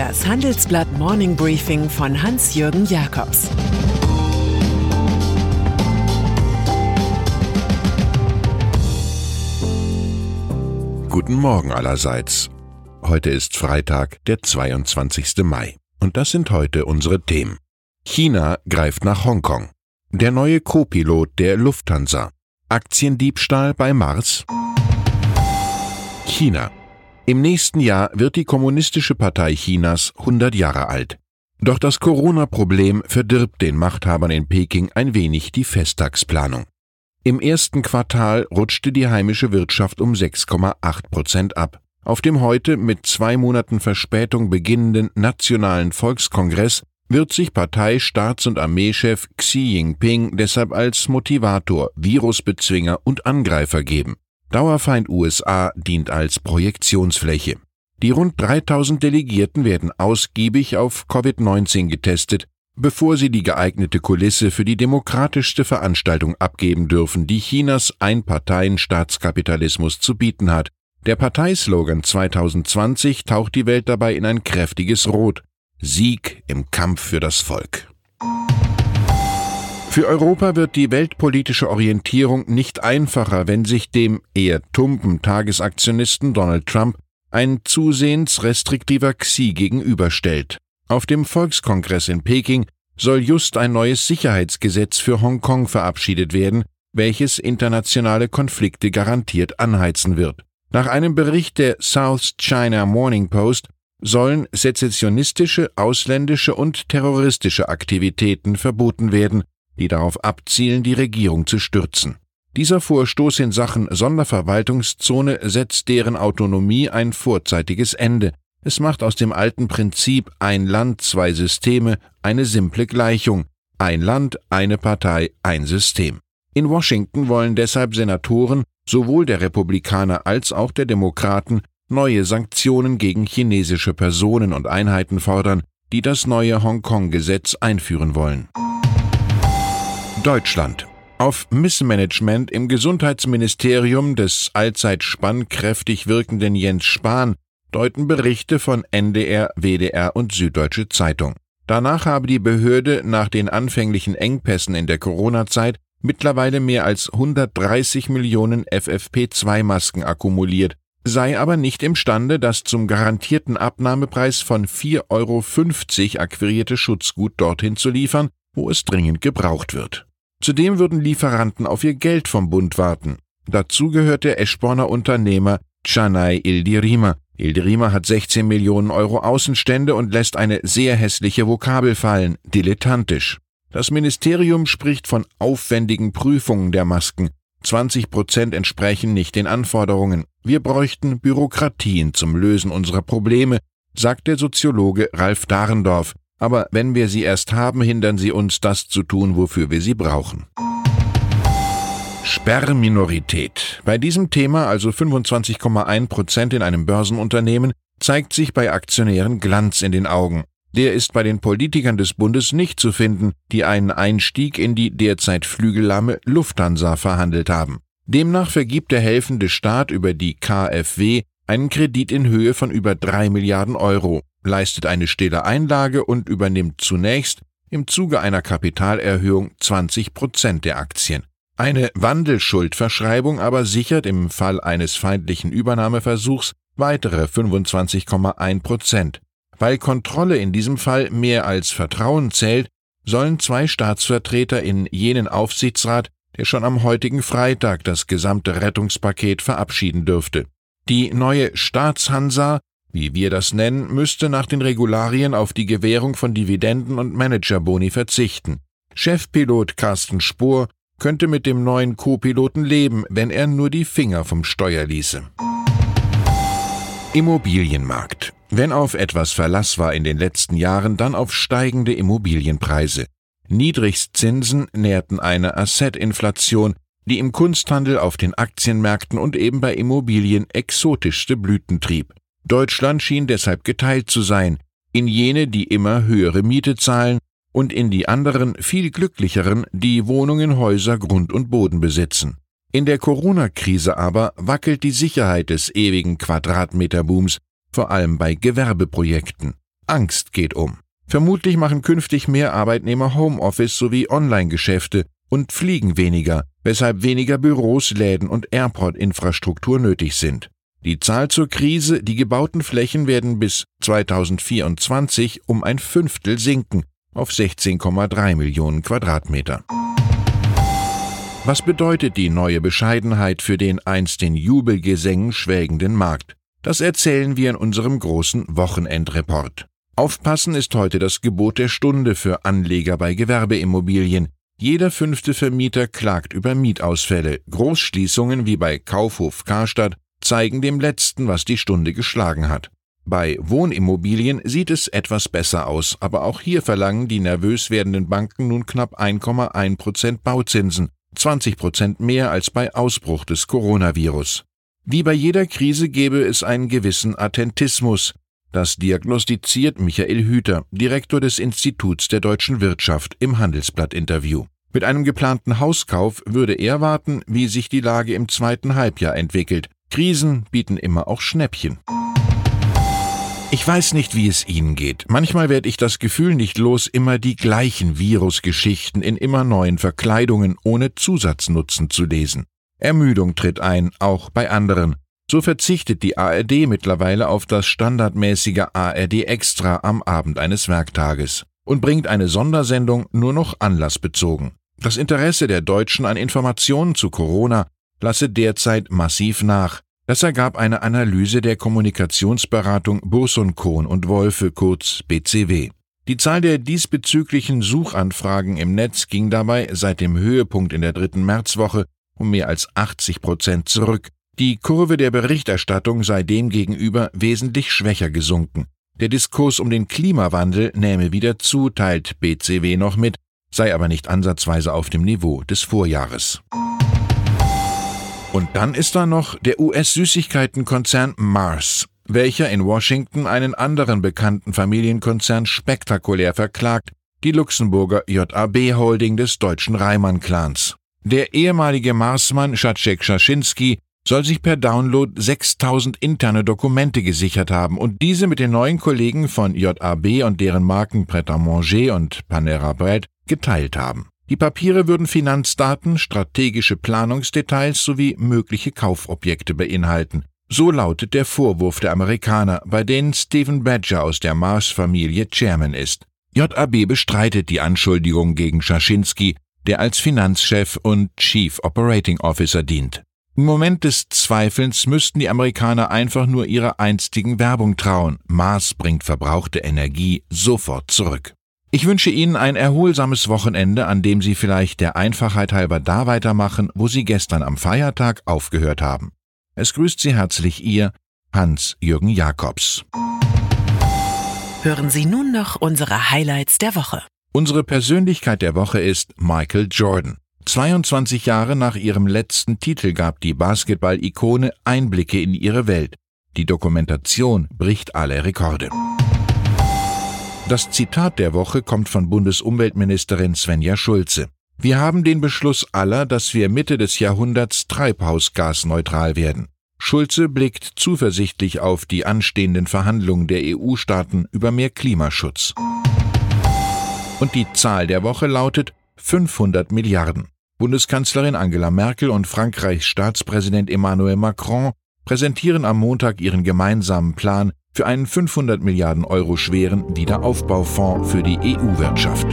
Das Handelsblatt Morning Briefing von Hans-Jürgen Jakobs Guten Morgen allerseits. Heute ist Freitag, der 22. Mai. Und das sind heute unsere Themen. China greift nach Hongkong. Der neue Co-Pilot der Lufthansa. Aktiendiebstahl bei Mars. China. Im nächsten Jahr wird die Kommunistische Partei Chinas 100 Jahre alt. Doch das Corona-Problem verdirbt den Machthabern in Peking ein wenig die Festtagsplanung. Im ersten Quartal rutschte die heimische Wirtschaft um 6,8 Prozent ab. Auf dem heute mit zwei Monaten Verspätung beginnenden Nationalen Volkskongress wird sich Partei-, Staats- und Armeechef Xi Jinping deshalb als Motivator, Virusbezwinger und Angreifer geben. Dauerfeind USA dient als Projektionsfläche. Die rund 3000 Delegierten werden ausgiebig auf Covid-19 getestet, bevor sie die geeignete Kulisse für die demokratischste Veranstaltung abgeben dürfen, die Chinas Einparteien-Staatskapitalismus zu bieten hat. Der Parteislogan 2020 taucht die Welt dabei in ein kräftiges Rot. Sieg im Kampf für das Volk. Für Europa wird die weltpolitische Orientierung nicht einfacher, wenn sich dem eher tumpen Tagesaktionisten Donald Trump ein zusehends restriktiver Xi gegenüberstellt. Auf dem Volkskongress in Peking soll just ein neues Sicherheitsgesetz für Hongkong verabschiedet werden, welches internationale Konflikte garantiert anheizen wird. Nach einem Bericht der South China Morning Post sollen sezessionistische, ausländische und terroristische Aktivitäten verboten werden, die darauf abzielen, die Regierung zu stürzen. Dieser Vorstoß in Sachen Sonderverwaltungszone setzt deren Autonomie ein vorzeitiges Ende. Es macht aus dem alten Prinzip ein Land, zwei Systeme eine simple Gleichung. Ein Land, eine Partei, ein System. In Washington wollen deshalb Senatoren, sowohl der Republikaner als auch der Demokraten, neue Sanktionen gegen chinesische Personen und Einheiten fordern, die das neue Hongkong-Gesetz einführen wollen. Deutschland. Auf Missmanagement im Gesundheitsministerium des allzeit spannkräftig wirkenden Jens Spahn deuten Berichte von NDR, WDR und Süddeutsche Zeitung. Danach habe die Behörde nach den anfänglichen Engpässen in der Corona-Zeit mittlerweile mehr als 130 Millionen FFP2-Masken akkumuliert, sei aber nicht imstande, das zum garantierten Abnahmepreis von 4,50 Euro akquirierte Schutzgut dorthin zu liefern, wo es dringend gebraucht wird. Zudem würden Lieferanten auf ihr Geld vom Bund warten. Dazu gehört der Eschborner Unternehmer Chanay Ildirima. Ildirima hat 16 Millionen Euro Außenstände und lässt eine sehr hässliche Vokabel fallen, dilettantisch. Das Ministerium spricht von aufwendigen Prüfungen der Masken. 20 Prozent entsprechen nicht den Anforderungen. Wir bräuchten Bürokratien zum Lösen unserer Probleme, sagt der Soziologe Ralf Dahrendorf, aber wenn wir sie erst haben, hindern sie uns, das zu tun, wofür wir sie brauchen. Sperrminorität. Bei diesem Thema, also 25,1 Prozent in einem Börsenunternehmen, zeigt sich bei Aktionären Glanz in den Augen. Der ist bei den Politikern des Bundes nicht zu finden, die einen Einstieg in die derzeit flügellamme Lufthansa verhandelt haben. Demnach vergibt der helfende Staat über die KfW einen Kredit in Höhe von über drei Milliarden Euro leistet eine stille Einlage und übernimmt zunächst im Zuge einer Kapitalerhöhung 20 Prozent der Aktien. Eine Wandelschuldverschreibung aber sichert im Fall eines feindlichen Übernahmeversuchs weitere 25,1 Prozent. Weil Kontrolle in diesem Fall mehr als Vertrauen zählt, sollen zwei Staatsvertreter in jenen Aufsichtsrat, der schon am heutigen Freitag das gesamte Rettungspaket verabschieden dürfte. Die neue Staatshansa wie wir das nennen, müsste nach den Regularien auf die Gewährung von Dividenden und Managerboni verzichten. Chefpilot Carsten Spohr könnte mit dem neuen Co-Piloten leben, wenn er nur die Finger vom Steuer ließe. Immobilienmarkt. Wenn auf etwas Verlass war in den letzten Jahren, dann auf steigende Immobilienpreise. Niedrigstzinsen nährten eine Asset-Inflation, die im Kunsthandel auf den Aktienmärkten und eben bei Immobilien exotischste Blüten trieb. Deutschland schien deshalb geteilt zu sein, in jene, die immer höhere Miete zahlen, und in die anderen, viel glücklicheren, die Wohnungen, Häuser, Grund und Boden besitzen. In der Corona-Krise aber wackelt die Sicherheit des ewigen Quadratmeterbooms, vor allem bei Gewerbeprojekten. Angst geht um. Vermutlich machen künftig mehr Arbeitnehmer Homeoffice sowie Online-Geschäfte und fliegen weniger, weshalb weniger Büros, Läden und Airport-Infrastruktur nötig sind. Die Zahl zur Krise, die gebauten Flächen werden bis 2024 um ein Fünftel sinken auf 16,3 Millionen Quadratmeter. Was bedeutet die neue Bescheidenheit für den einst in Jubelgesängen schwelgenden Markt? Das erzählen wir in unserem großen Wochenendreport. Aufpassen ist heute das Gebot der Stunde für Anleger bei Gewerbeimmobilien. Jeder fünfte Vermieter klagt über Mietausfälle. Großschließungen wie bei Kaufhof Karstadt zeigen dem letzten, was die Stunde geschlagen hat. Bei Wohnimmobilien sieht es etwas besser aus, aber auch hier verlangen die nervös werdenden Banken nun knapp 1,1 Prozent Bauzinsen, 20 Prozent mehr als bei Ausbruch des Coronavirus. Wie bei jeder Krise gebe es einen gewissen Attentismus. Das diagnostiziert Michael Hüter, Direktor des Instituts der deutschen Wirtschaft, im Handelsblatt-Interview. Mit einem geplanten Hauskauf würde er warten, wie sich die Lage im zweiten Halbjahr entwickelt. Krisen bieten immer auch Schnäppchen. Ich weiß nicht, wie es Ihnen geht. Manchmal werde ich das Gefühl nicht los, immer die gleichen Virusgeschichten in immer neuen Verkleidungen ohne Zusatznutzen zu lesen. Ermüdung tritt ein, auch bei anderen. So verzichtet die ARD mittlerweile auf das standardmäßige ARD Extra am Abend eines Werktages und bringt eine Sondersendung nur noch anlassbezogen. Das Interesse der Deutschen an Informationen zu Corona lasse derzeit massiv nach. Das ergab eine Analyse der Kommunikationsberatung Burson Kohn und Wolfe kurz BCW. Die Zahl der diesbezüglichen Suchanfragen im Netz ging dabei seit dem Höhepunkt in der dritten Märzwoche um mehr als 80 Prozent zurück. Die Kurve der Berichterstattung sei demgegenüber wesentlich schwächer gesunken. Der Diskurs um den Klimawandel nähme wieder zu, teilt BCW noch mit, sei aber nicht ansatzweise auf dem Niveau des Vorjahres. Und dann ist da noch der US-Süßigkeitenkonzern Mars, welcher in Washington einen anderen bekannten Familienkonzern spektakulär verklagt, die Luxemburger JAB Holding des deutschen Reimann-Clans. Der ehemalige Marsmann Schatschek Schaschinski soll sich per Download 6000 interne Dokumente gesichert haben und diese mit den neuen Kollegen von JAB und deren Marken Pret à Manger und Panera Bread geteilt haben. Die Papiere würden Finanzdaten, strategische Planungsdetails sowie mögliche Kaufobjekte beinhalten. So lautet der Vorwurf der Amerikaner, bei denen Stephen Badger aus der Mars-Familie Chairman ist. JAB bestreitet die Anschuldigung gegen Schaschinski, der als Finanzchef und Chief Operating Officer dient. Im Moment des Zweifelns müssten die Amerikaner einfach nur ihrer einstigen Werbung trauen. Mars bringt verbrauchte Energie sofort zurück. Ich wünsche Ihnen ein erholsames Wochenende, an dem Sie vielleicht der Einfachheit halber da weitermachen, wo Sie gestern am Feiertag aufgehört haben. Es grüßt Sie herzlich Ihr Hans-Jürgen Jakobs. Hören Sie nun noch unsere Highlights der Woche. Unsere Persönlichkeit der Woche ist Michael Jordan. 22 Jahre nach ihrem letzten Titel gab die Basketball-Ikone Einblicke in ihre Welt. Die Dokumentation bricht alle Rekorde. Das Zitat der Woche kommt von Bundesumweltministerin Svenja Schulze. Wir haben den Beschluss aller, dass wir Mitte des Jahrhunderts treibhausgasneutral werden. Schulze blickt zuversichtlich auf die anstehenden Verhandlungen der EU-Staaten über mehr Klimaschutz. Und die Zahl der Woche lautet 500 Milliarden. Bundeskanzlerin Angela Merkel und Frankreichs Staatspräsident Emmanuel Macron präsentieren am Montag ihren gemeinsamen Plan für einen 500 Milliarden Euro schweren Wiederaufbaufonds für die EU-Wirtschaft.